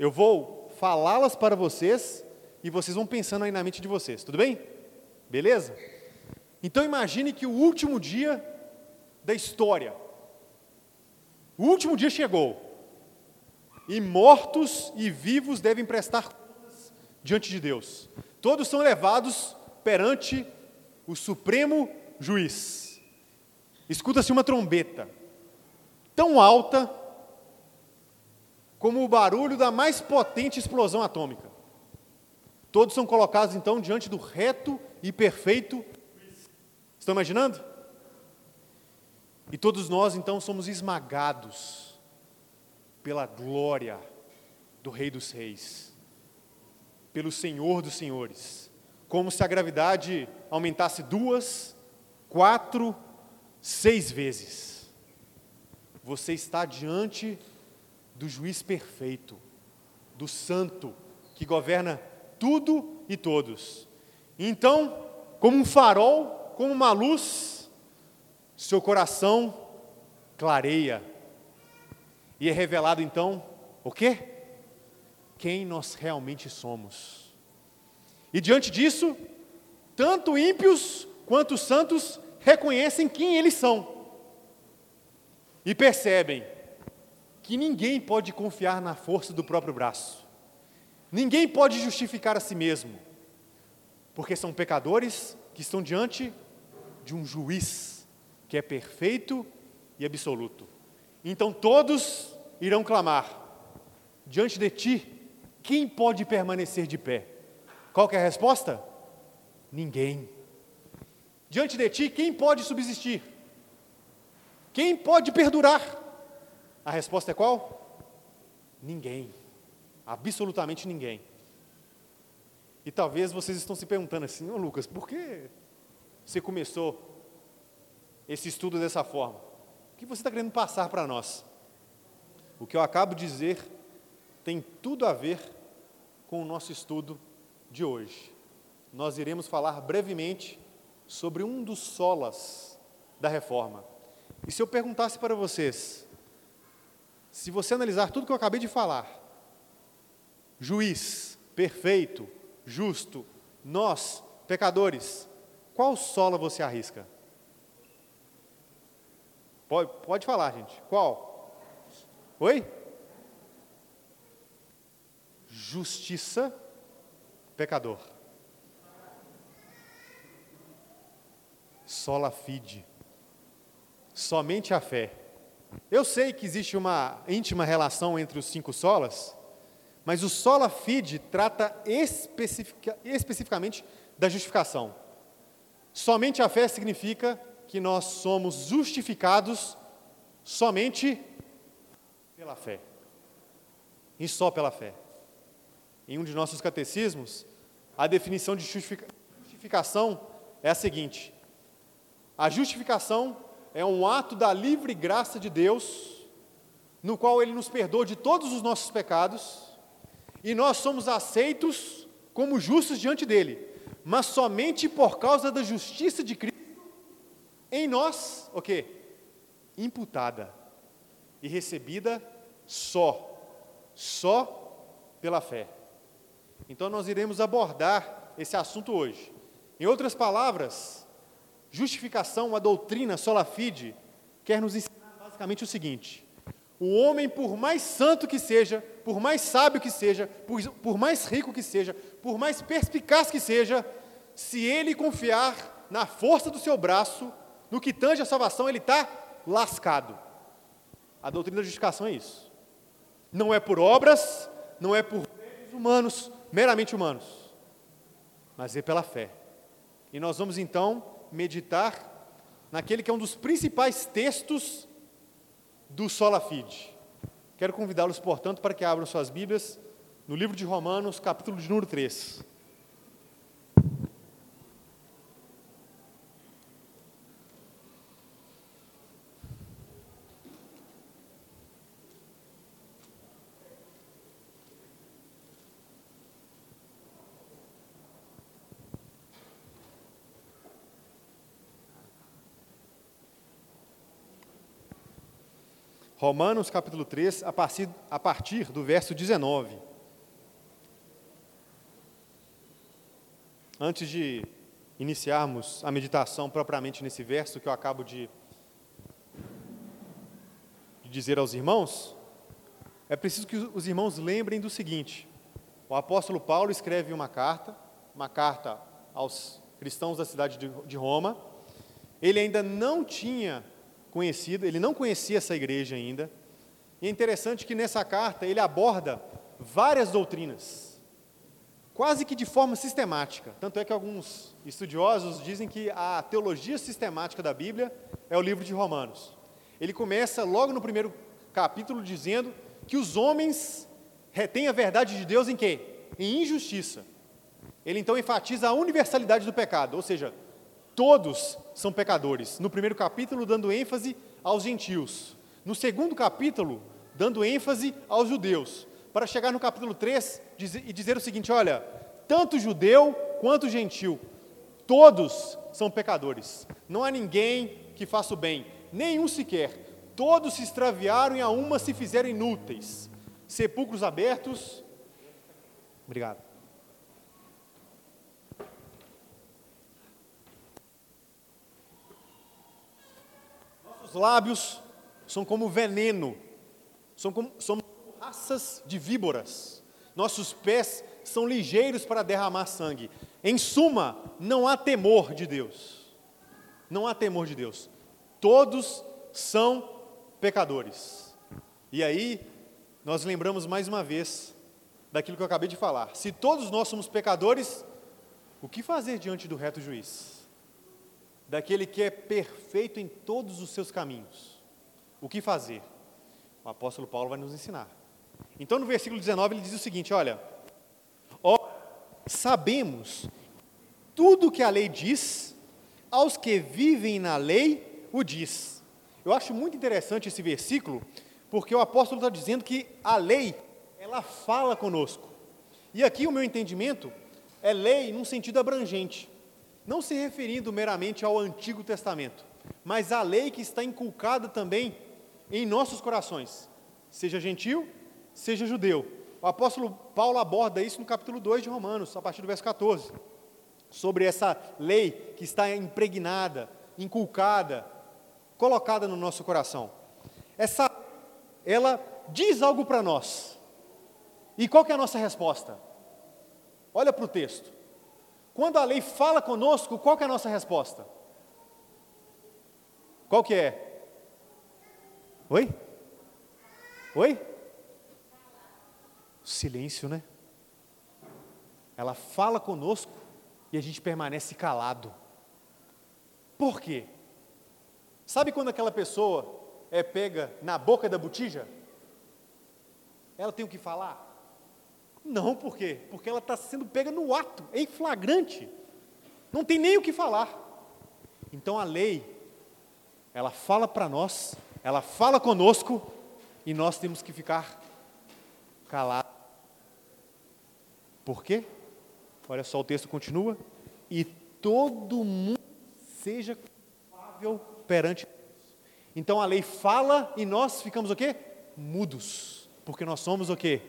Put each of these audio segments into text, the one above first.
Eu vou falá-las para vocês e vocês vão pensando aí na mente de vocês, tudo bem? Beleza? Então imagine que o último dia da história, o último dia chegou, e mortos e vivos devem prestar contas diante de Deus. Todos são levados perante o Supremo Juiz. Escuta-se uma trombeta, tão alta como o barulho da mais potente explosão atômica. Todos são colocados então diante do reto e perfeito. Estão imaginando? E todos nós então somos esmagados pela glória do Rei dos Reis, pelo Senhor dos Senhores, como se a gravidade aumentasse duas, quatro, seis vezes. Você está diante do juiz perfeito, do santo, que governa tudo e todos. Então, como um farol, como uma luz, seu coração clareia. E é revelado então o quê? Quem nós realmente somos. E diante disso, tanto ímpios quanto santos reconhecem quem eles são. E percebem que ninguém pode confiar na força do próprio braço. Ninguém pode justificar a si mesmo, porque são pecadores que estão diante de um juiz que é perfeito e absoluto. Então todos irão clamar: diante de ti, quem pode permanecer de pé? Qual é a resposta? Ninguém. Diante de ti, quem pode subsistir? Quem pode perdurar? A resposta é qual? Ninguém. Absolutamente ninguém. E talvez vocês estão se perguntando assim, ô oh, Lucas, por que você começou esse estudo dessa forma? O que você está querendo passar para nós? O que eu acabo de dizer tem tudo a ver com o nosso estudo de hoje. Nós iremos falar brevemente sobre um dos solas da reforma. E se eu perguntasse para vocês, se você analisar tudo que eu acabei de falar, juiz, perfeito, justo, nós, pecadores, qual sola você arrisca? Pode, pode falar, gente. Qual? Oi? Justiça, pecador. Sola fide. Somente a fé. Eu sei que existe uma íntima relação entre os cinco solas, mas o sola fide trata especifica, especificamente da justificação. Somente a fé significa que nós somos justificados somente pela fé. E só pela fé. Em um de nossos catecismos, a definição de justificação é a seguinte: a justificação é um ato da livre graça de Deus, no qual Ele nos perdoa de todos os nossos pecados e nós somos aceitos como justos diante dele, mas somente por causa da justiça de Cristo em nós, o quê? Imputada e recebida só, só pela fé. Então nós iremos abordar esse assunto hoje. Em outras palavras, justificação, a doutrina sola fide, quer nos ensinar basicamente o seguinte: o homem, por mais santo que seja, por mais sábio que seja, por, por mais rico que seja, por mais perspicaz que seja, se ele confiar na força do seu braço, no que tange a salvação, ele está lascado. A doutrina da justificação é isso. Não é por obras, não é por humanos, meramente humanos, mas é pela fé. E nós vamos então meditar naquele que é um dos principais textos do Sola Fide. Quero convidá-los, portanto, para que abram suas Bíblias no livro de Romanos, capítulo de número 3. Romanos capítulo 3, a partir, a partir do verso 19. Antes de iniciarmos a meditação propriamente nesse verso que eu acabo de, de dizer aos irmãos, é preciso que os irmãos lembrem do seguinte: o apóstolo Paulo escreve uma carta, uma carta aos cristãos da cidade de, de Roma. Ele ainda não tinha conhecido, ele não conhecia essa igreja ainda. E é interessante que nessa carta ele aborda várias doutrinas, quase que de forma sistemática. Tanto é que alguns estudiosos dizem que a teologia sistemática da Bíblia é o livro de Romanos. Ele começa logo no primeiro capítulo dizendo que os homens retêm a verdade de Deus em quê? Em injustiça. Ele então enfatiza a universalidade do pecado, ou seja, todos são pecadores. No primeiro capítulo, dando ênfase aos gentios. No segundo capítulo, dando ênfase aos judeus. Para chegar no capítulo 3 e dizer o seguinte: olha, tanto judeu quanto gentil, todos são pecadores. Não há ninguém que faça o bem, nenhum sequer. Todos se extraviaram e a uma se fizeram inúteis. Sepulcros abertos. Obrigado nossos lábios são como veneno, são como, somos raças de víboras. Nossos pés são ligeiros para derramar sangue. Em suma, não há temor de Deus. Não há temor de Deus. Todos são pecadores. E aí, nós lembramos mais uma vez daquilo que eu acabei de falar. Se todos nós somos pecadores, o que fazer diante do reto juiz? Daquele que é perfeito em todos os seus caminhos. O que fazer? O apóstolo Paulo vai nos ensinar. Então, no versículo 19, ele diz o seguinte: Olha, ó, sabemos tudo que a lei diz, aos que vivem na lei, o diz. Eu acho muito interessante esse versículo, porque o apóstolo está dizendo que a lei, ela fala conosco. E aqui o meu entendimento é lei num sentido abrangente não se referindo meramente ao Antigo Testamento, mas à lei que está inculcada também em nossos corações, seja gentil, seja judeu. O apóstolo Paulo aborda isso no capítulo 2 de Romanos, a partir do verso 14, sobre essa lei que está impregnada, inculcada, colocada no nosso coração. Essa ela diz algo para nós. E qual é a nossa resposta? Olha para o texto. Quando a lei fala conosco, qual é a nossa resposta? Qual que é? Oi? Oi? Silêncio, né? Ela fala conosco e a gente permanece calado. Por quê? Sabe quando aquela pessoa é pega na boca da botija? Ela tem o que falar? Não, por quê? Porque ela está sendo pega no ato, em flagrante. Não tem nem o que falar. Então a lei, ela fala para nós, ela fala conosco, e nós temos que ficar calados. Por quê? Olha só, o texto continua. E todo mundo seja culpável perante Deus. Então a lei fala e nós ficamos o quê? Mudos. Porque nós somos o quê?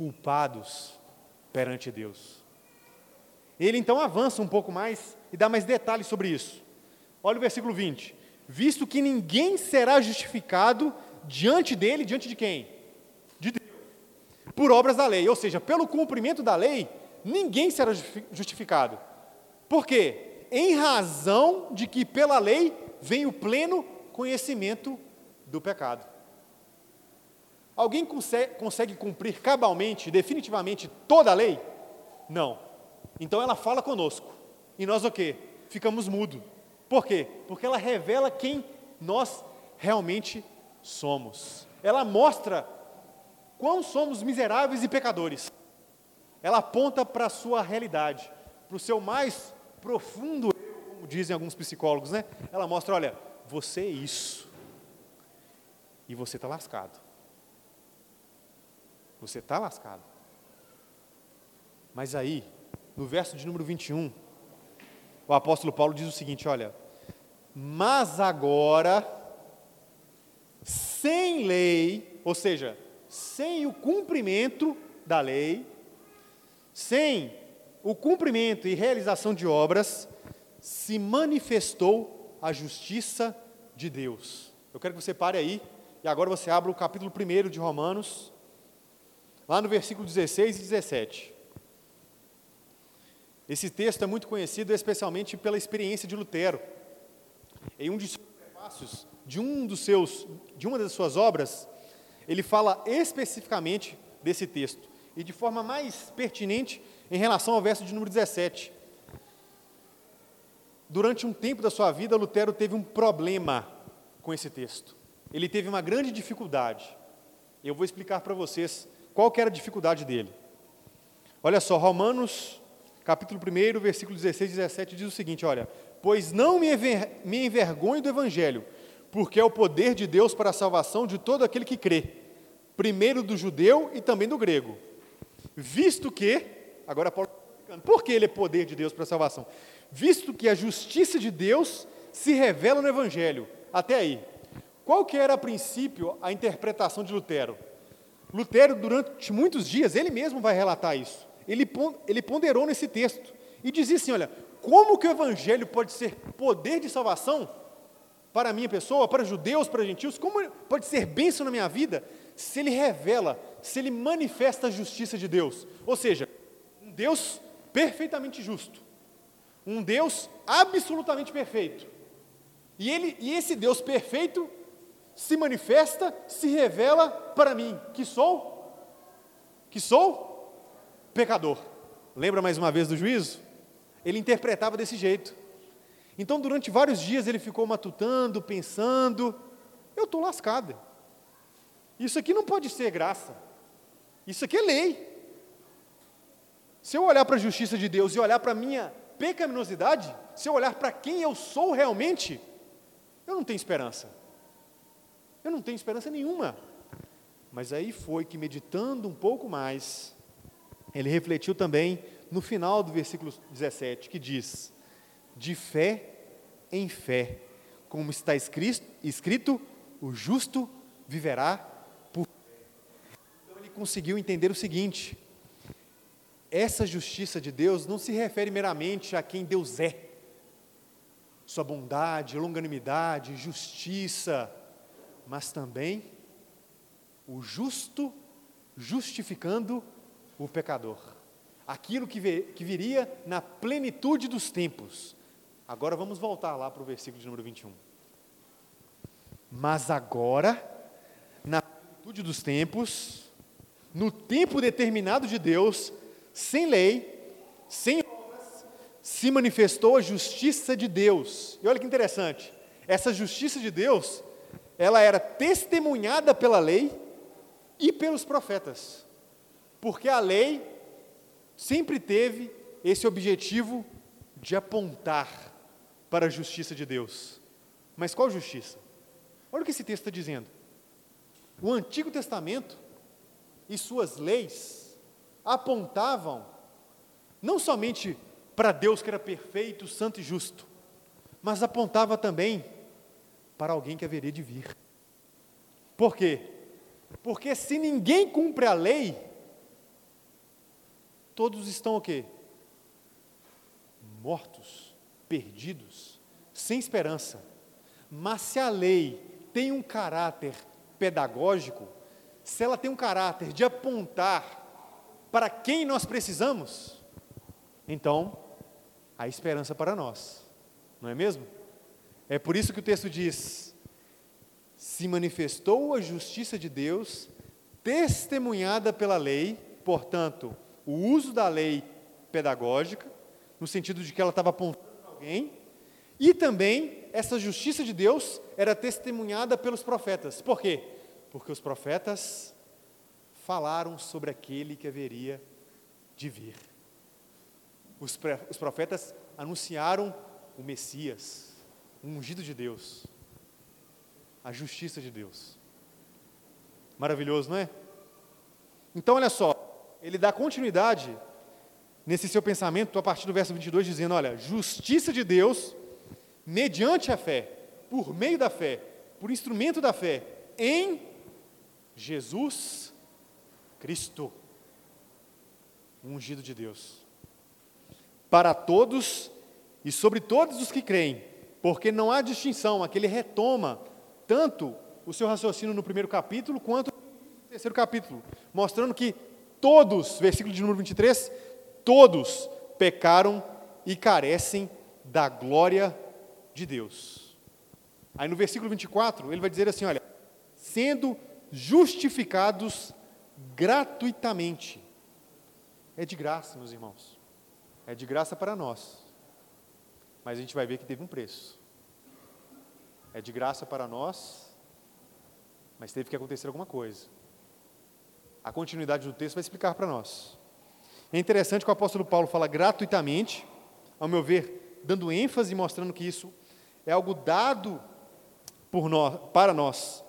Culpados perante Deus. Ele então avança um pouco mais e dá mais detalhes sobre isso. Olha o versículo 20: Visto que ninguém será justificado diante dele, diante de quem? De Deus. Por obras da lei, ou seja, pelo cumprimento da lei, ninguém será justificado. Por quê? Em razão de que pela lei vem o pleno conhecimento do pecado. Alguém consegue, consegue cumprir cabalmente, definitivamente, toda a lei? Não. Então ela fala conosco. E nós o quê? Ficamos mudos. Por quê? Porque ela revela quem nós realmente somos. Ela mostra quão somos miseráveis e pecadores. Ela aponta para a sua realidade, para o seu mais profundo eu, como dizem alguns psicólogos, né? Ela mostra, olha, você é isso. E você está lascado. Você está lascado. Mas aí, no verso de número 21, o apóstolo Paulo diz o seguinte: olha, mas agora, sem lei, ou seja, sem o cumprimento da lei, sem o cumprimento e realização de obras, se manifestou a justiça de Deus. Eu quero que você pare aí e agora você abra o capítulo 1 de Romanos, lá no versículo 16 e 17. Esse texto é muito conhecido especialmente pela experiência de Lutero. Em um dos prefácios de um dos seus, de uma das suas obras, ele fala especificamente desse texto e de forma mais pertinente em relação ao verso de número 17. Durante um tempo da sua vida, Lutero teve um problema com esse texto. Ele teve uma grande dificuldade. Eu vou explicar para vocês qual era a dificuldade dele. Olha só, Romanos capítulo 1, versículo 16 e 17 diz o seguinte: olha, pois não me, envergonho do evangelho, porque é o poder de Deus para a salvação de todo aquele que crê, primeiro do judeu e também do grego. Visto que, agora Paulo explicando, por que ele é poder de Deus para a salvação? Visto que a justiça de Deus se revela no evangelho. Até aí. Qual que era a princípio a interpretação de Lutero? Lutero, durante muitos dias, ele mesmo vai relatar isso ele, ponderou nesse texto e dizia assim: olha, como que o Evangelho pode ser poder de salvação para a minha pessoa, para judeus, para gentios, como pode ser bênção na minha vida, se ele revela, se ele manifesta a justiça de Deus? Ou seja, um Deus perfeitamente justo, um Deus absolutamente perfeito. E, ele, e esse Deus perfeito se manifesta, se revela para mim, que sou, que sou pecador. Lembra mais uma vez do juízo? Ele interpretava desse jeito. Então, durante vários dias, ele ficou matutando, pensando: eu estou lascado. Isso aqui não pode ser graça. Isso aqui é lei. Se eu olhar para a justiça de Deus e olhar para a minha pecaminosidade, se eu olhar para quem eu sou realmente, eu não tenho esperança. Eu não tenho esperança nenhuma. Mas aí foi que, meditando um pouco mais, ele refletiu também no final do versículo 17, que diz: De fé em fé, como está escrito, o justo viverá por fé. Então ele conseguiu entender o seguinte: essa justiça de Deus não se refere meramente a quem Deus é, sua bondade, longanimidade, justiça, mas também o justo justificando o pecador. Aquilo que, que viria na plenitude dos tempos. Agora vamos voltar lá para o versículo de número 21. Mas agora, na plenitude dos tempos, no tempo determinado de Deus, sem lei, sem obras, se manifestou a justiça de Deus. E olha que interessante, essa justiça de Deus, ela era testemunhada pela lei e pelos profetas. Porque a lei sempre teve esse objetivo de apontar para a justiça de Deus. Mas qual justiça? Olha o que esse texto está dizendo. O Antigo Testamento e suas leis apontavam não somente para Deus que era perfeito, santo e justo, mas apontava também para alguém que haveria de vir. Por quê? Porque se ninguém cumpre a lei, todos estão o quê? Mortos, perdidos, sem esperança. Mas se a lei tem um caráter pedagógico, se ela tem um caráter de apontar para quem nós precisamos, então há esperança para nós, não é mesmo? É por isso que o texto diz: se manifestou a justiça de Deus, testemunhada pela lei, portanto, o uso da lei pedagógica, no sentido de que ela estava apontando alguém, e também essa justiça de Deus era testemunhada pelos profetas. Por quê? Porque os profetas falaram sobre aquele que haveria de vir. Os, os profetas anunciaram o Messias, o ungido de Deus, a justiça de Deus. Maravilhoso, não é? Então, olha só, ele dá continuidade nesse seu pensamento a partir do verso 22, dizendo: Olha, justiça de Deus, mediante a fé, por meio da fé, por instrumento da fé, em Jesus Cristo, ungido de Deus. para todos e sobre todos os que creem, porque não há distinção. Aqui ele retoma tanto o seu raciocínio no primeiro capítulo quanto no terceiro capítulo, mostrando que todos, versículo de número 23, todos pecaram e carecem da glória de Deus. Aí no versículo 24, ele vai dizer assim: olha, sendo justificados gratuitamente. É de graça, meus irmãos. É de graça para nós. Mas a gente vai ver que teve um preço. É de graça para nós, mas teve que acontecer alguma coisa. A continuidade do texto vai explicar para nós. É interessante que o apóstolo Paulo fala gratuitamente, ao meu ver, dando ênfase e mostrando que isso é algo dado por nós, para nós,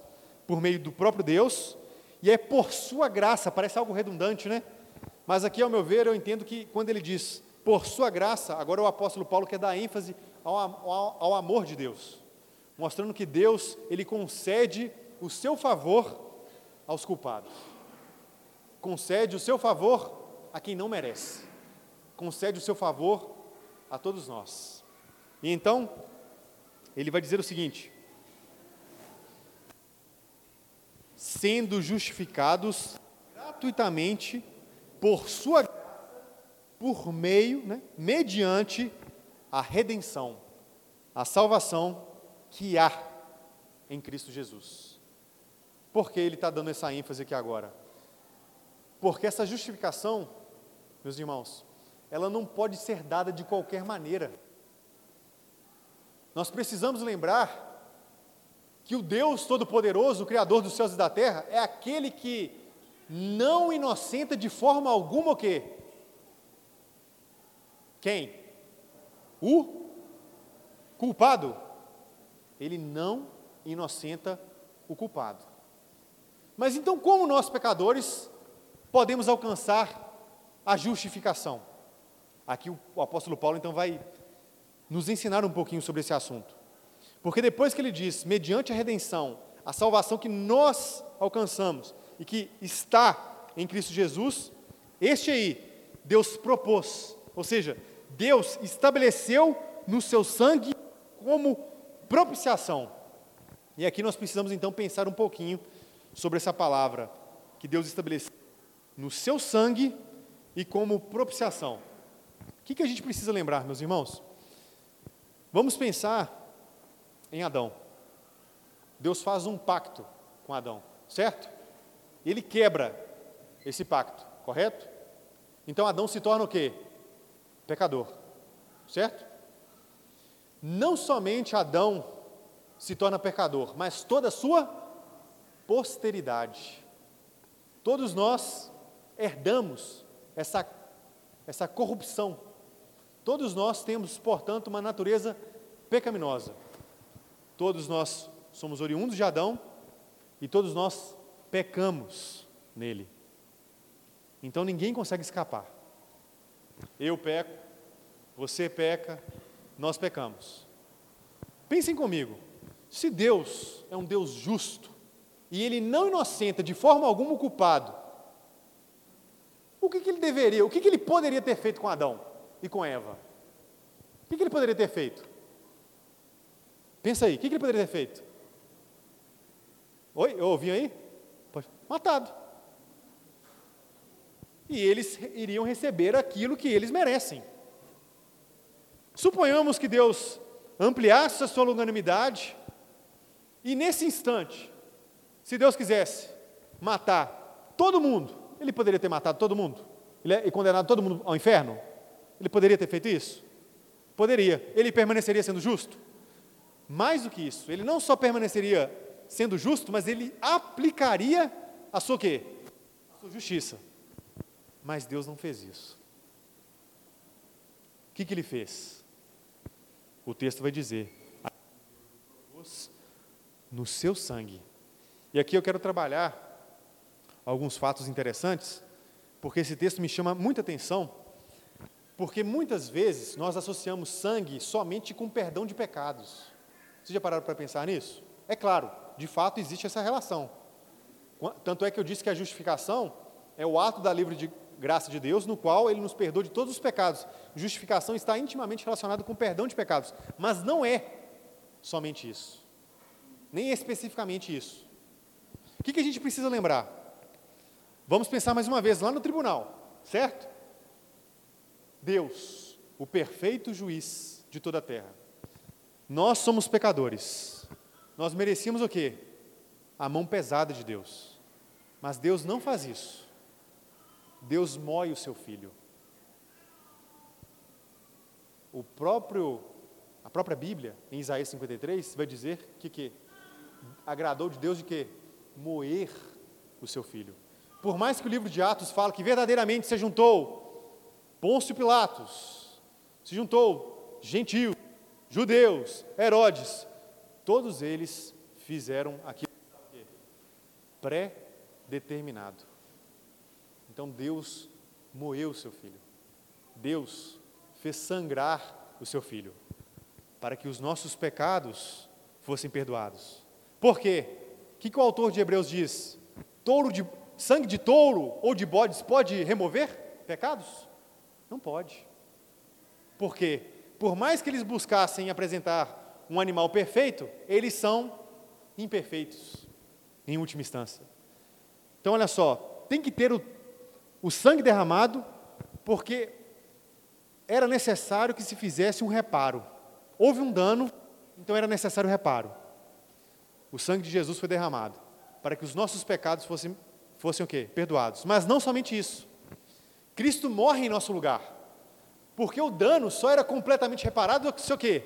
por meio do próprio Deus, e é por sua graça, parece algo redundante, né? Mas aqui, ao meu ver, eu entendo que quando ele diz por sua graça, agora o apóstolo Paulo quer dar ênfase ao, ao, ao amor de Deus, mostrando que Deus, ele concede o seu favor aos culpados, concede o seu favor a quem não merece, concede o seu favor a todos nós. E então, ele vai dizer o seguinte: sendo justificados gratuitamente por sua graça, por meio, né, mediante a redenção, a salvação que há em Cristo Jesus. Por que ele está dando essa ênfase aqui agora? Porque essa justificação, meus irmãos, ela não pode ser dada de qualquer maneira. Nós precisamos lembrar que o Deus Todo-Poderoso, o Criador dos céus e da terra, é aquele que não inocenta de forma alguma o quê? Quem? O culpado. Ele não inocenta o culpado. Mas então, como nós pecadores podemos alcançar a justificação? Aqui o, apóstolo Paulo então vai nos ensinar um pouquinho sobre esse assunto. Porque depois que ele diz, mediante a redenção, a salvação que nós alcançamos e que está em Cristo Jesus, este aí, Deus propôs, ou seja, Deus estabeleceu no seu sangue como propiciação. E aqui nós precisamos então pensar um pouquinho sobre essa palavra que Deus estabeleceu no seu sangue e como propiciação. O que, que a gente precisa lembrar, meus irmãos? Vamos pensar em Adão. Deus faz um pacto com Adão, certo? Ele quebra esse pacto, correto? Então Adão se torna o quê? Pecador, certo? Não somente Adão se torna pecador, mas toda a sua posteridade. Todos nós herdamos essa, essa corrupção. Todos nós temos, portanto, uma natureza pecaminosa. Todos nós somos oriundos de Adão e todos nós pecamos nele. Então ninguém consegue escapar. Eu peco, você peca, nós pecamos. Pensem comigo, se Deus é um Deus justo e Ele não inocenta de forma alguma o culpado, o que, que Ele deveria, o que, que Ele poderia ter feito com Adão e com Eva? O que, que Ele poderia ter feito? Pensa aí, o que, ele poderia ter feito? Oi, eu ouvi aí? Matado. E eles iriam receber aquilo que eles merecem. Suponhamos que Deus ampliasse a sua longanimidade, e nesse instante, se Deus quisesse matar todo mundo, Ele poderia ter matado todo mundo? É, e condenado todo mundo ao inferno? Ele poderia ter feito isso? Poderia. Ele permaneceria sendo justo? Mais do que isso, ele não só permaneceria sendo justo, mas ele aplicaria a sua quê? A sua justiça. Mas Deus não fez isso. O que, que ele fez? O texto vai dizer: no seu sangue. E aqui eu quero trabalhar alguns fatos interessantes, porque esse texto me chama muita atenção, porque muitas vezes nós associamos sangue somente com perdão de pecados. Vocês já pararam para pensar nisso? É claro, de fato existe essa relação. Tanto é que eu disse que a justificação é o ato da livre de, graça de Deus, no qual Ele nos perdoa de todos os pecados. Justificação está intimamente relacionada com perdão de pecados, mas não é somente isso, nem especificamente isso. O que, que a gente precisa lembrar? Vamos pensar mais uma vez lá no tribunal, certo? Deus, o perfeito juiz de toda a terra. Nós somos pecadores. Nós merecíamos o quê? A mão pesada de Deus. Mas Deus não faz isso. Deus moe o seu filho. O próprio, a própria Bíblia, em Isaías 53, vai dizer que, que agradou de Deus de quê? Moer o seu filho. Por mais que o livro de Atos fale que verdadeiramente se juntou Pôncio Pilatos, se juntou gentil, judeus, Herodes, todos eles fizeram aquilo pré-determinado. Então Deus moeu o seu filho. Deus fez sangrar o seu filho para que os nossos pecados fossem perdoados. Por quê? O que, que o autor de Hebreus diz? Touro de sangue de touro ou de bodes pode remover pecados? Não pode. Por quê? Por mais que eles buscassem apresentar um animal perfeito, eles são imperfeitos, em última instância. Então, olha só, tem que ter o o sangue derramado, porque era necessário que se fizesse um reparo. Houve um dano, então era necessário o reparo. O sangue de Jesus foi derramado para que os nossos pecados fossem, fossem o quê? Perdoados. Mas não somente isso. Cristo morre em nosso lugar. Porque o dano só era completamente reparado se o quê?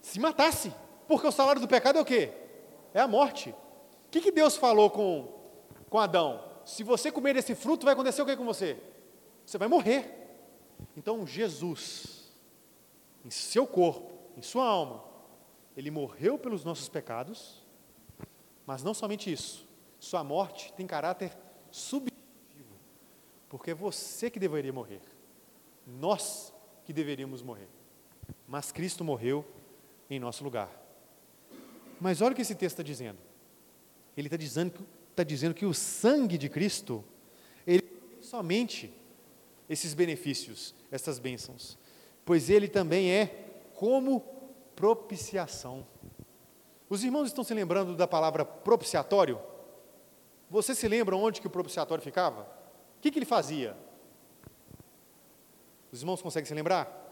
Se matasse. Porque o salário do pecado é o quê? É a morte. O que, que Deus falou com, com Adão? Se você comer esse fruto, vai acontecer o que com você? Você vai morrer. Então, Jesus, em seu corpo, em sua alma, ele morreu pelos nossos pecados, mas não somente isso, sua morte tem caráter subjetivo, porque é você que deveria morrer, nós que deveríamos morrer, mas Cristo morreu em nosso lugar. Mas olha o que esse texto está dizendo. Ele está dizendo está dizendo que o sangue de Cristo, ele tem somente esses benefícios, essas bênçãos, pois ele também é como propiciação. Os irmãos estão se lembrando da palavra propiciatório? Você se lembra onde que o propiciatório ficava? O que, que ele fazia? Os irmãos conseguem se lembrar?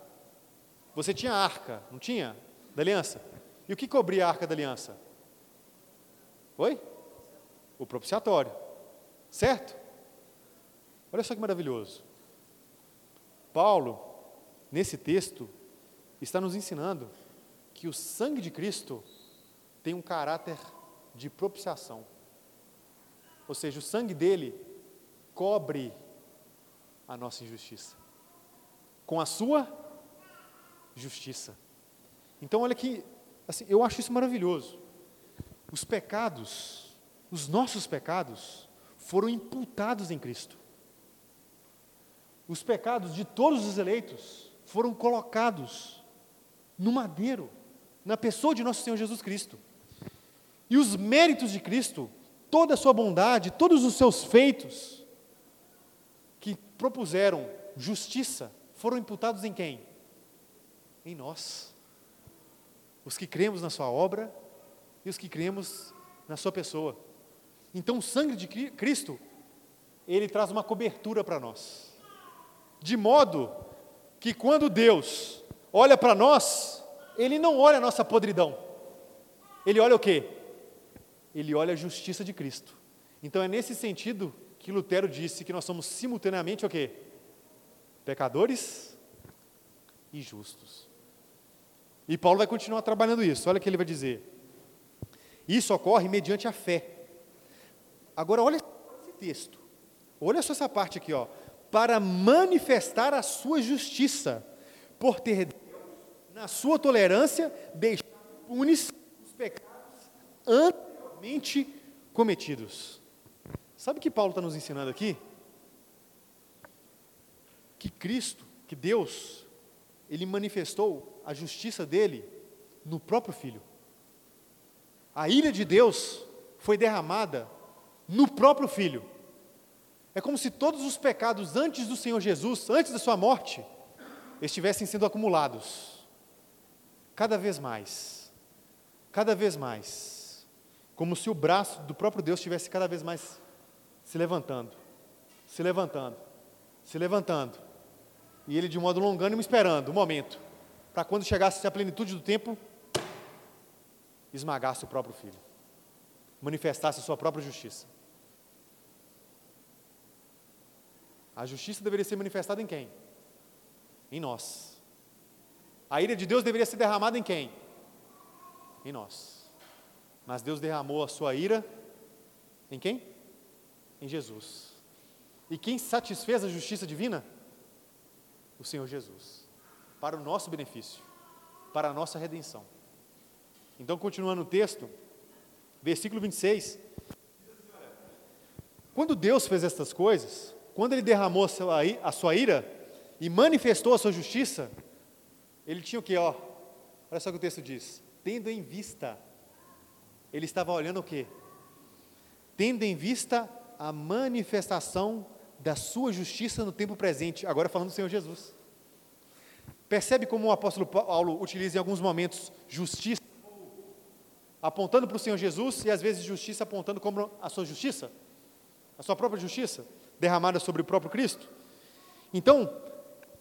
Você tinha a arca, não tinha? Da aliança? E o que cobria a arca da aliança? Oi? O propiciatório. Certo? Olha só que maravilhoso. Paulo, nesse texto, está nos ensinando que o sangue de Cristo tem um caráter de propiciação. Ou seja, o sangue dele cobre a nossa injustiça com a sua justiça. Então, olha que, assim, eu acho isso maravilhoso. Os pecados os nossos pecados foram imputados em Cristo. Os pecados de todos os eleitos foram colocados no madeiro, na pessoa de nosso Senhor Jesus Cristo. E os méritos de Cristo, toda a sua bondade, todos os seus feitos, que propuseram justiça, foram imputados em quem? Em nós. Os que cremos na Sua obra e os que cremos na Sua pessoa. Então o sangue de Cristo, ele traz uma cobertura para nós. De modo que quando Deus olha para nós, ele não olha a nossa podridão. Ele olha o quê? Ele olha a justiça de Cristo. Então é nesse sentido que Lutero disse que nós somos simultaneamente o quê? Pecadores e justos. E Paulo vai continuar trabalhando isso. Olha o que ele vai dizer. Isso ocorre mediante a fé Agora, olha esse texto. Olha só essa parte aqui, ó. Para manifestar a sua justiça, por ter na sua tolerância deixado punes os pecados anteriormente cometidos. Sabe o que Paulo está nos ensinando aqui? Que Cristo, que Deus, ele manifestou a justiça dele no próprio Filho. A ira de Deus foi derramada no próprio filho. É como se todos os pecados antes do Senhor Jesus, antes da sua morte, estivessem sendo acumulados. Cada vez mais. Cada vez mais. Como se o braço do próprio Deus estivesse cada vez mais se levantando, se levantando, se levantando. E ele de modo longânimo esperando o momento, para quando chegasse a plenitude do tempo, esmagasse o próprio filho, manifestasse a sua própria justiça. A justiça deveria ser manifestada em quem? Em nós. A ira de Deus deveria ser derramada em quem? Em nós. Mas Deus derramou a sua ira em quem? Em Jesus. E quem satisfez a justiça divina? O Senhor Jesus. Para o nosso benefício, para a nossa redenção. Então, continuando o texto, versículo 26. Quando Deus fez estas coisas, quando ele derramou a sua ira e manifestou a sua justiça, ele tinha o que, ó? Olha só o que o texto diz. Tendo em vista, ele estava olhando o que? Tendo em vista a manifestação da sua justiça no tempo presente, agora falando do Senhor Jesus. Percebe como o apóstolo Paulo utiliza em alguns momentos justiça apontando para o Senhor Jesus e às vezes justiça apontando como a sua justiça, a sua própria justiça derramada sobre o próprio Cristo. Então,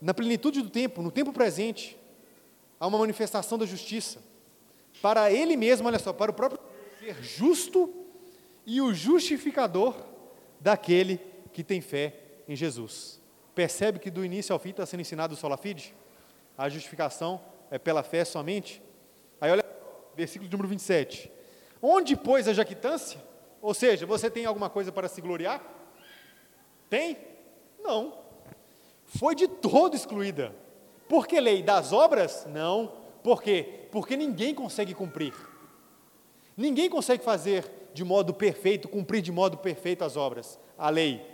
na plenitude do tempo, no tempo presente, há uma manifestação da justiça. Para Ele mesmo, olha só, para o próprio ser justo e o justificador daquele que tem fé em Jesus. Percebe que do início ao fim está sendo ensinado o sola fide? A justificação é pela fé somente? Aí olha, versículo número 27. Onde, pois, a jactância? Ou seja, você tem alguma coisa para se gloriar? Tem? Não. Foi de todo excluída. Por que lei? Das obras? Não. Por quê? Porque ninguém consegue cumprir. Ninguém consegue fazer de modo perfeito, cumprir de modo perfeito as obras, a lei.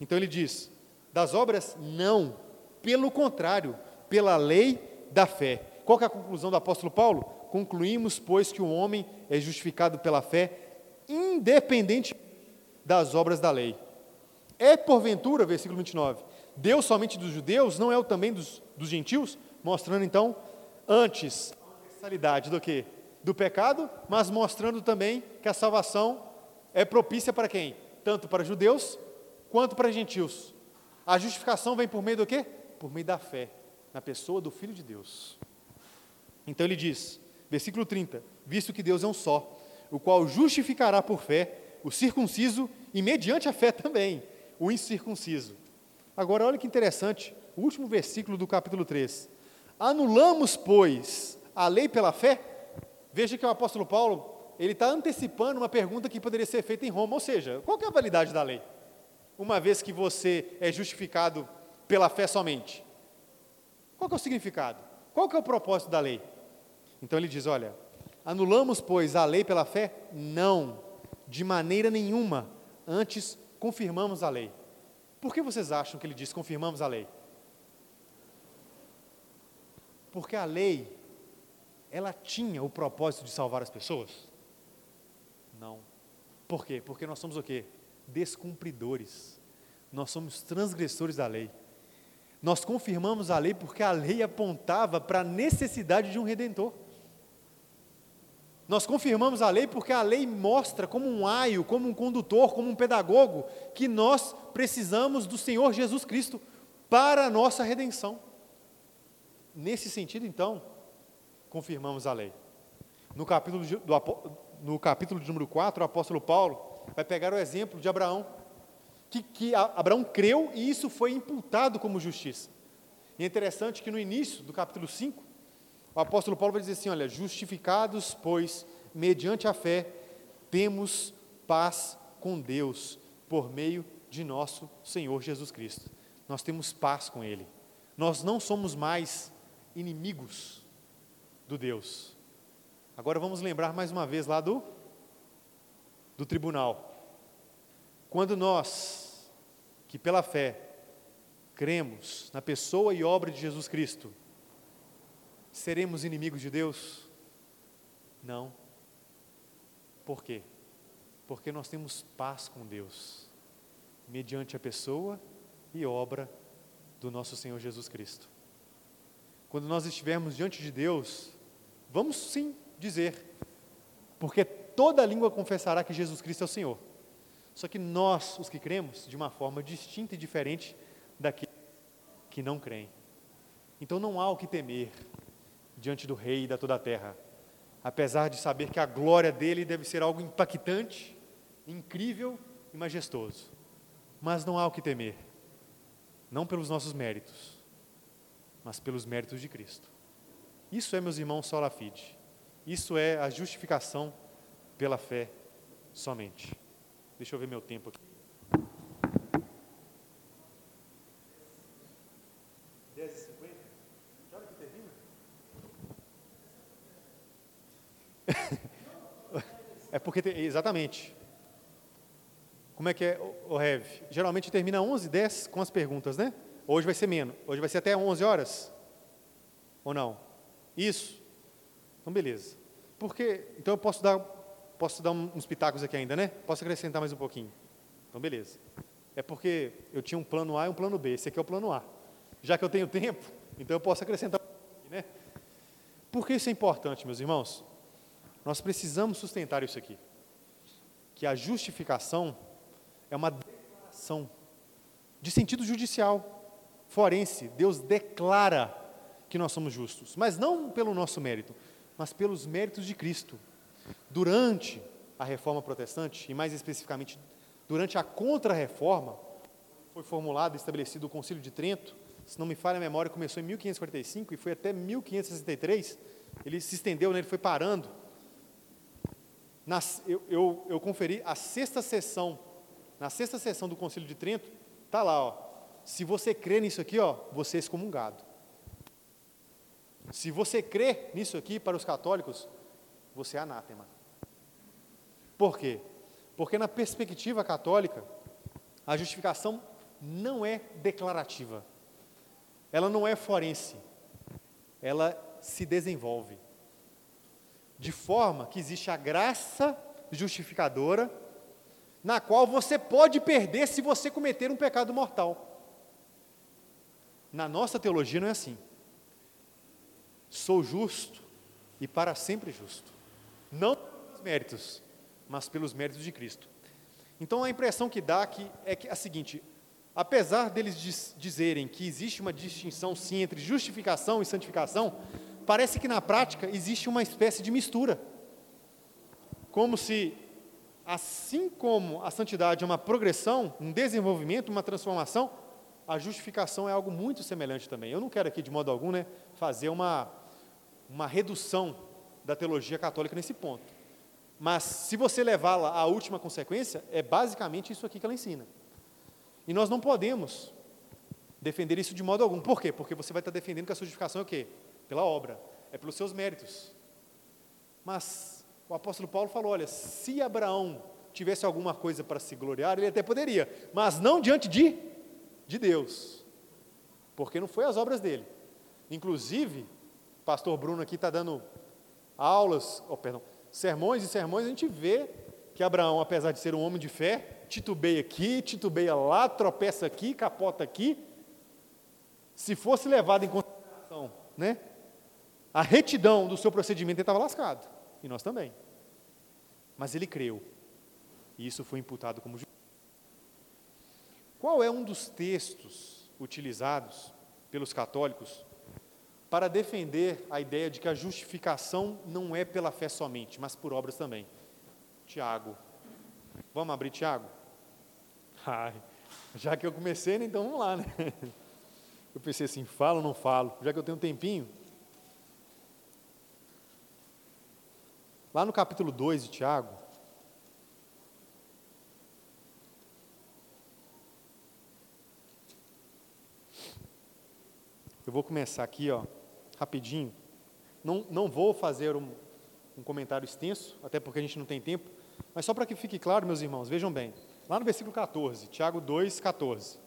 Então ele diz: das obras, não. Pelo contrário, pela lei da fé. Qual é a conclusão do apóstolo Paulo? Concluímos, pois, que o homem é justificado pela fé, independente das obras da lei. É porventura, versículo 29, Deus somente dos judeus, não é o também dos, dos gentios? Mostrando então, antes, a universalidade do que? Do pecado, mas mostrando também que a salvação é propícia para quem? Tanto para judeus quanto para gentios. A justificação vem por meio do quê? Por meio da fé, na pessoa do Filho de Deus. Então ele diz, versículo 30, visto que Deus é um só, o qual justificará por fé o circunciso e mediante a fé também o incircunciso. Agora, olha que interessante, o último versículo do capítulo 3. Anulamos, pois, a lei pela fé? Veja que o apóstolo Paulo, ele está antecipando uma pergunta que poderia ser feita em Roma, ou seja, qual é a validade da lei? Uma vez que você é justificado pela fé somente. Qual é o significado? Qual é o propósito da lei? Então ele diz, olha, anulamos, pois, a lei pela fé? Não, de maneira nenhuma. Antes, confirmamos a lei. Por que vocês acham que ele diz confirmamos a lei? Porque a lei, ela tinha o propósito de salvar as pessoas? Não. Por quê? Porque nós somos o quê? Descumpridores. Nós somos transgressores da lei. Nós confirmamos a lei porque a lei apontava para a necessidade de um redentor. Nós confirmamos a lei porque a lei mostra como um aio, como um condutor, como um pedagogo, que nós precisamos do Senhor Jesus Cristo para a nossa redenção. Nesse sentido, então, confirmamos a lei. No capítulo, do, no capítulo de número 4, o apóstolo Paulo vai pegar o exemplo de Abraão, que, que Abraão creu e isso foi imputado como justiça. E é interessante que no início do capítulo 5, o apóstolo Paulo vai dizer assim: olha, justificados, pois, mediante a fé, temos paz com Deus, por meio de nosso Senhor Jesus Cristo. Nós temos paz com Ele. Nós não somos mais inimigos do Deus. Agora vamos lembrar mais uma vez lá do, do tribunal. Quando nós, que pela fé, cremos na pessoa e obra de Jesus Cristo, seremos inimigos de Deus? Não. Por quê? Porque nós temos paz com Deus. mediante a pessoa e obra do nosso Senhor Jesus Cristo. Quando nós estivermos diante de Deus, vamos sim dizer, porque toda língua confessará que Jesus Cristo é o Senhor. Só que nós, os que cremos, de uma forma distinta e diferente daqueles que não creem. Então não há o que temer diante do Rei da toda a terra, apesar de saber que a glória dele deve ser algo impactante, incrível e majestoso. Mas não há o que temer, não pelos nossos méritos, mas pelos méritos de Cristo. Isso é, meus irmãos, sola fide. Isso é a justificação pela fé somente. Deixa eu ver meu tempo aqui. 10 e 50? Que hora que termina? É porque, tem, exatamente. Como é que é, o Rev? Geralmente termina 11, 10 com as perguntas, né? Hoje vai ser menos. Hoje vai ser até 11 horas? Ou não? Isso? Então, beleza. Porque, então eu posso dar, posso dar uns pitacos aqui ainda, né? Posso acrescentar mais um pouquinho. Então, beleza. É porque eu tinha um plano A e um plano B. Esse aqui é o plano A. Já que eu tenho tempo, então eu posso acrescentar né? Por que isso é importante, meus irmãos? Nós precisamos sustentar isso aqui. Que a justificação é uma declaração de sentido judicial, forense. Deus declara que nós somos justos, mas não pelo nosso mérito, mas pelos méritos de Cristo. Durante a reforma protestante, e mais especificamente durante a contra-reforma, foi formulado e estabelecido o Concílio de Trento, se não me falha a memória, começou em 1545 e foi até 1563, ele se estendeu, né, ele foi parando. Eu, eu, eu conferi a sexta sessão na sexta sessão do Concílio de Trento, está lá, ó, se você crê nisso aqui, ó, você é excomungado. Se você crê nisso aqui para os católicos, você é anátema. Por quê? Porque na perspectiva católica, a justificação não é declarativa. Ela não é forense. Ela se desenvolve. De forma que existe a graça justificadora na qual você pode perder se você cometer um pecado mortal. Na nossa teologia não é assim. Sou justo e para sempre justo. Não pelos méritos, mas pelos méritos de Cristo. Então a impressão que dá aqui é que é a seguinte: apesar deles diz, dizerem que existe uma distinção sim entre justificação e santificação, parece que na prática existe uma espécie de mistura. Como se assim como a santidade é uma progressão, um desenvolvimento, uma transformação, a justificação é algo muito semelhante também. Eu não quero aqui, de modo algum, né, fazer uma, uma redução da teologia católica nesse ponto. Mas, se você levá-la à última consequência, é basicamente isso aqui que ela ensina. E nós não podemos defender isso de modo algum. Por quê? Porque você vai estar defendendo que a justificação é o quê? Pela obra, é pelos seus méritos. Mas o apóstolo Paulo falou: olha, se Abraão tivesse alguma coisa para se gloriar, ele até poderia, mas não diante de, de Deus, porque não foi as obras dele. Inclusive, o pastor Bruno aqui está dando aulas, oh, perdão, sermões e sermões, a gente vê que Abraão, apesar de ser um homem de fé, titubeia aqui, titubeia lá, tropeça aqui, capota aqui. Se fosse levado em consideração né, a retidão do seu procedimento, ele estava lascado. E nós também. Mas ele creu. E isso foi imputado como justiça. Qual é um dos textos utilizados pelos católicos para defender a ideia de que a justificação não é pela fé somente, mas por obras também? Tiago. Vamos abrir Tiago? Ai, já que eu comecei, né, então vamos lá, né? Eu pensei assim, falo ou não falo? Já que eu tenho um tempinho, Lá no capítulo 2 de Tiago, eu vou começar aqui, ó, rapidinho. Não, não vou fazer um, um comentário extenso, até porque a gente não tem tempo, mas só para que fique claro, meus irmãos, vejam bem. Lá no versículo 14, Tiago 2, 14.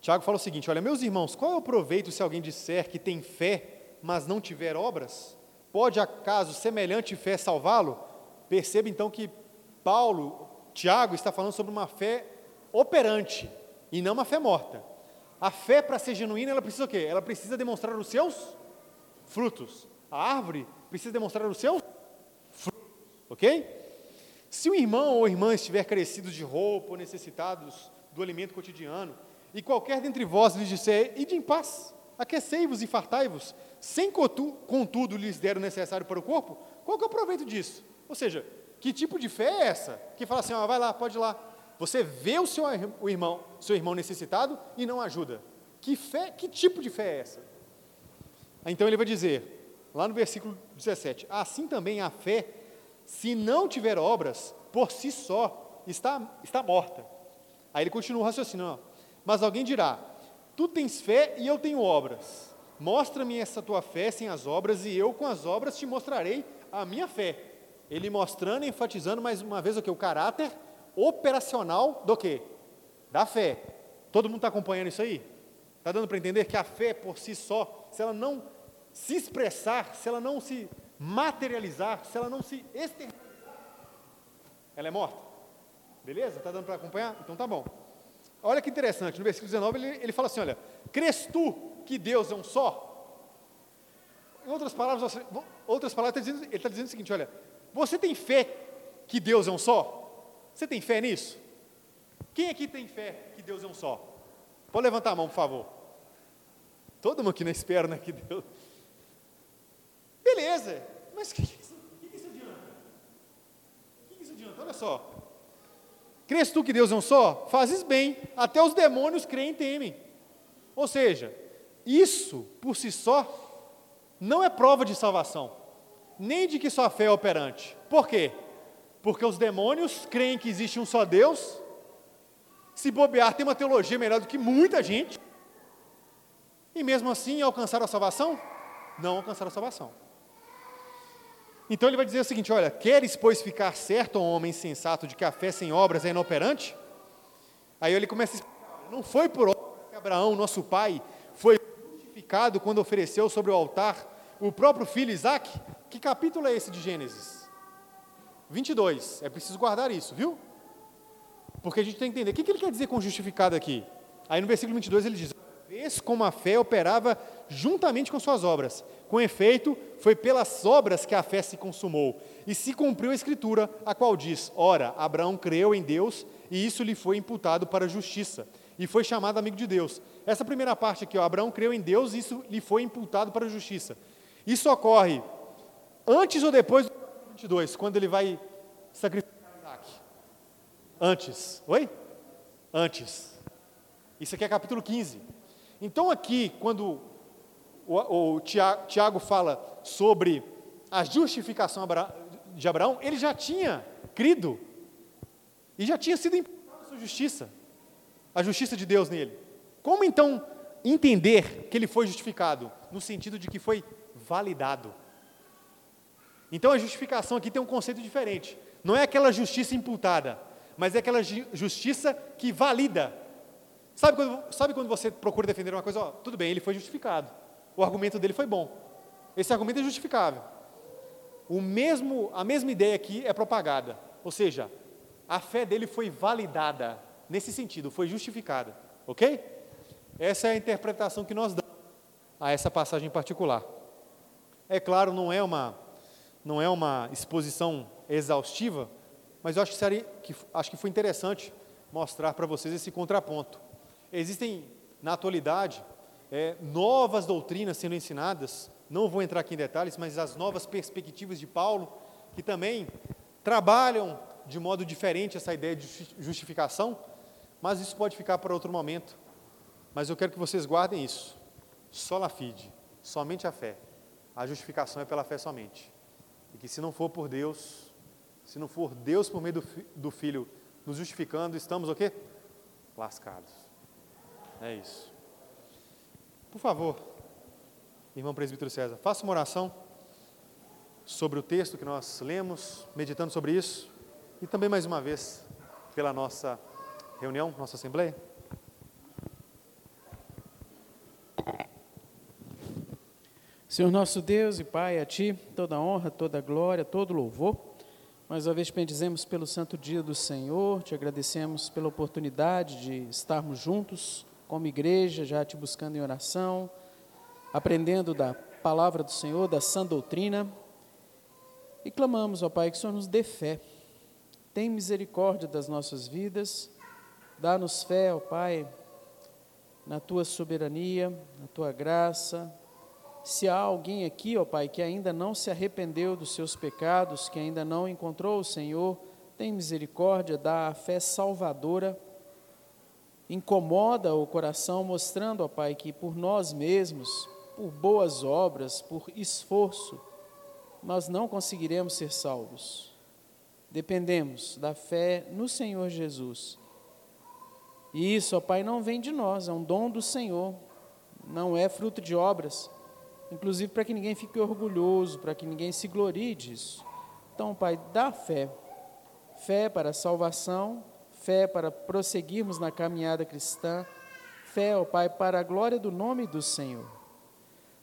Tiago fala o seguinte: Olha, meus irmãos, qual é o proveito se alguém disser que tem fé, mas não tiver obras? Pode acaso semelhante fé salvá-lo? Perceba então que Paulo Tiago está falando sobre uma fé operante e não uma fé morta. A fé, para ser genuína, ela precisa o quê? Ela precisa demonstrar os seus frutos. A árvore precisa demonstrar os seus frutos, ok? Se o irmão ou irmã estiver carecido de roupa ou necessitados do alimento cotidiano, e qualquer dentre vós lhes disser, ide em paz, aquecei-vos e fartai-vos, sem contudo lhes der o necessário para o corpo, qual que é o proveito disso? Ou seja, que tipo de fé é essa? Que fala assim, ó, vai lá, pode ir lá. Você vê o seu o irmão, seu irmão necessitado e não ajuda. Que fé, que tipo de fé é essa? Então ele vai dizer, lá no versículo 17, assim também a fé, se não tiver obras, por si só está, está morta. Aí ele continua o raciocínio, ó, mas alguém dirá, tu tens fé e eu tenho obras. Mostra-me essa tua fé sem as obras, e eu com as obras te mostrarei a minha fé. Ele mostrando enfatizando mais uma vez o que? O caráter operacional do que? Da fé. Todo mundo está acompanhando isso aí? Está dando para entender que a fé por si só, se ela não se expressar, se ela não se materializar, se ela não se externalizar, ela é morta. Beleza? Está dando para acompanhar? Então tá bom. Olha que interessante, no versículo 19 ele, ele fala assim: olha, crês tu que Deus é um só? Em outras palavras, outras palavras ele está dizendo o seguinte: olha, você tem fé que Deus é um só? Você tem fé nisso? Quem aqui tem fé que Deus é um só? Pode levantar a mão, por favor. Todo mundo aqui na espera, né? Que Deus. Beleza, mas o que, que, que, isso adianta? O que, que isso adianta? Olha só. Crês tu que Deus é um só? Fazes bem, até os demônios creem e temem. Ou seja, isso por si só não é prova de salvação, nem de que sua fé é operante. Por quê? Porque os demônios creem que existe um só Deus, se bobear, tem uma teologia melhor do que muita gente, e mesmo assim alcançaram a salvação? Não alcançaram a salvação. Então ele vai dizer o seguinte: olha, queres, pois, ficar certo, homem sensato, de que a fé sem obras é inoperante? Aí ele começa a explicar: não foi por obra que Abraão, nosso pai, foi justificado quando ofereceu sobre o altar o próprio filho Isaac? Que capítulo é esse de Gênesis? 22. É preciso guardar isso, viu? Porque a gente tem que entender. O que ele quer dizer com justificado aqui? Aí no versículo 22 ele diz: Vês como a fé operava juntamente com suas obras. Com efeito, foi pelas obras que a fé se consumou. E se cumpriu a escritura, a qual diz: Ora, Abraão creu em Deus, e isso lhe foi imputado para justiça. E foi chamado amigo de Deus. Essa primeira parte aqui, ó, Abraão creu em Deus, e isso lhe foi imputado para justiça. Isso ocorre antes ou depois do 22, quando ele vai sacrificar Isaac? Antes. Oi? Antes. Isso aqui é capítulo 15. Então, aqui, quando o, o Tiago, Tiago fala sobre a justificação de Abraão, ele já tinha crido e já tinha sido imputada sua justiça, a justiça de Deus nele. Como então entender que ele foi justificado? No sentido de que foi validado. Então a justificação aqui tem um conceito diferente. Não é aquela justiça imputada, mas é aquela justiça que valida. Sabe quando, sabe quando você procura defender uma coisa? Tudo bem, ele foi justificado. O argumento dele foi bom. Esse argumento é justificável. O mesmo, a mesma ideia aqui é propagada. Ou seja, a fé dele foi validada nesse sentido, foi justificada. Ok? Essa é a interpretação que nós damos a essa passagem em particular. É claro, não é uma, não é uma exposição exaustiva, mas eu acho que, seria, que, acho que foi interessante mostrar para vocês esse contraponto. Existem, na atualidade, é, novas doutrinas sendo ensinadas, não vou entrar aqui em detalhes, mas as novas perspectivas de Paulo, que também trabalham de modo diferente essa ideia de justificação, mas isso pode ficar para outro momento. Mas eu quero que vocês guardem isso. Sola fide, somente a fé. A justificação é pela fé somente. E que se não for por Deus, se não for Deus por meio do, do Filho nos justificando, estamos o quê? Lascados. É isso. Por favor, irmão presbítero César, faça uma oração sobre o texto que nós lemos, meditando sobre isso, e também mais uma vez pela nossa reunião, nossa assembleia. Senhor nosso Deus e Pai, a Ti toda honra, toda glória, todo louvor. Mais uma vez bendizemos pelo santo dia do Senhor, te agradecemos pela oportunidade de estarmos juntos como igreja, já te buscando em oração, aprendendo da palavra do Senhor, da sã doutrina. E clamamos, ó Pai, que o Senhor nos dê fé. Tem misericórdia das nossas vidas. Dá-nos fé, ó Pai, na tua soberania, na tua graça, se há alguém aqui, ó Pai, que ainda não se arrependeu dos seus pecados, que ainda não encontrou o Senhor, tem misericórdia, dá a fé salvadora, incomoda o coração, mostrando, ó Pai, que por nós mesmos, por boas obras, por esforço, nós não conseguiremos ser salvos. Dependemos da fé no Senhor Jesus. E isso, ó Pai, não vem de nós, é um dom do Senhor, não é fruto de obras inclusive para que ninguém fique orgulhoso, para que ninguém se glorie disso. Então, Pai, dá fé, fé para a salvação, fé para prosseguirmos na caminhada cristã, fé, ó Pai, para a glória do nome do Senhor.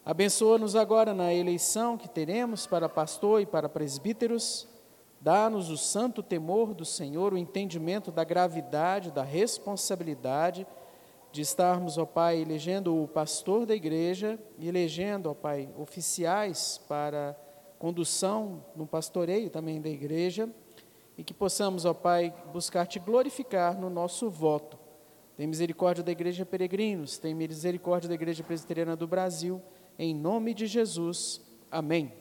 Abençoa-nos agora na eleição que teremos para pastor e para presbíteros. Dá-nos o santo temor do Senhor, o entendimento da gravidade, da responsabilidade de estarmos, ó Pai, elegendo o pastor da igreja e elegendo, ó Pai, oficiais para condução no pastoreio também da igreja e que possamos, ó Pai, buscar te glorificar no nosso voto. Tem misericórdia da Igreja Peregrinos, tem misericórdia da Igreja Presbiteriana do Brasil, em nome de Jesus. Amém.